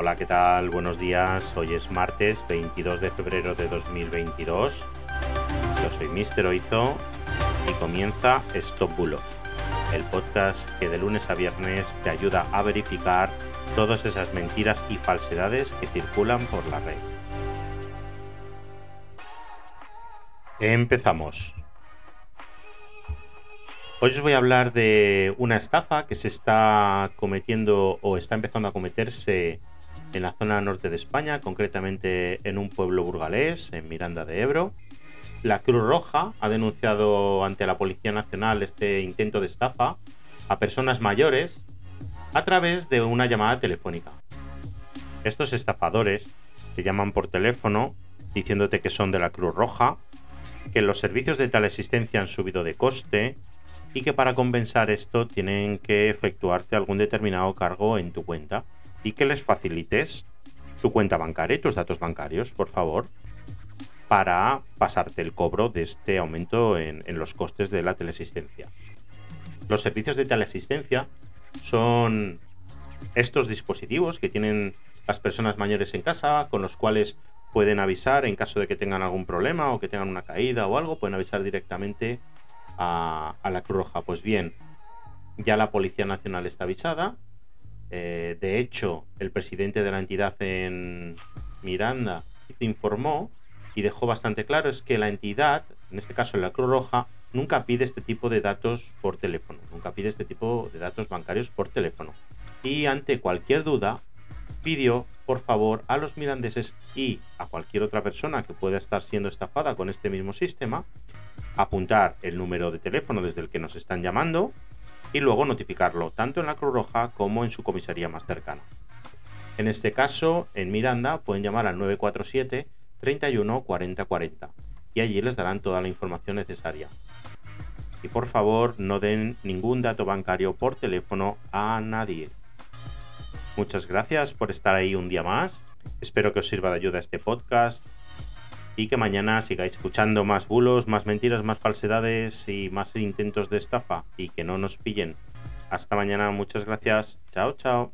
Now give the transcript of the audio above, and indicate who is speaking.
Speaker 1: Hola, ¿qué tal? Buenos días. Hoy es martes 22 de febrero de 2022. Yo soy Mister Oizo y comienza Stop Bulos, el podcast que de lunes a viernes te ayuda a verificar todas esas mentiras y falsedades que circulan por la red. Empezamos. Hoy os voy a hablar de una estafa que se está cometiendo o está empezando a cometerse en la zona norte de España, concretamente en un pueblo burgalés, en Miranda de Ebro. La Cruz Roja ha denunciado ante la Policía Nacional este intento de estafa a personas mayores a través de una llamada telefónica. Estos estafadores te llaman por teléfono diciéndote que son de la Cruz Roja, que los servicios de tal asistencia han subido de coste, y que para compensar esto tienen que efectuarte algún determinado cargo en tu cuenta y que les facilites tu cuenta bancaria y tus datos bancarios, por favor, para pasarte el cobro de este aumento en, los costes de la teleasistencia. Los servicios de teleasistencia son estos dispositivos que tienen las personas mayores en casa, con los cuales pueden avisar en caso de que tengan algún problema o que tengan una caída o algo, pueden avisar directamente a, la Cruz Roja. Pues bien, ya la Policía Nacional está avisada. Eh, de hecho, el presidente de la entidad en Miranda informó y dejó bastante claro es que la entidad, en este caso la Cruz Roja, nunca pide este tipo de datos por teléfono, nunca pide este tipo de datos bancarios por teléfono. Y ante cualquier duda, pidió por favor a los mirandeses y a cualquier otra persona que pueda estar siendo estafada con este mismo sistema apuntar el número de teléfono desde el que nos están llamando y luego notificarlo tanto en la Cruz Roja como en su comisaría más cercana. En este caso, en Miranda pueden llamar al 947 31 40 40 y allí les darán toda la información necesaria. Y por favor, no den ningún dato bancario por teléfono a nadie. Muchas gracias por estar ahí un día más. Espero que os sirva de ayuda este podcast y que mañana sigáis escuchando más bulos, más mentiras, más falsedades y más intentos de estafa y que no nos pillen. Hasta mañana, muchas gracias. Chao, chao.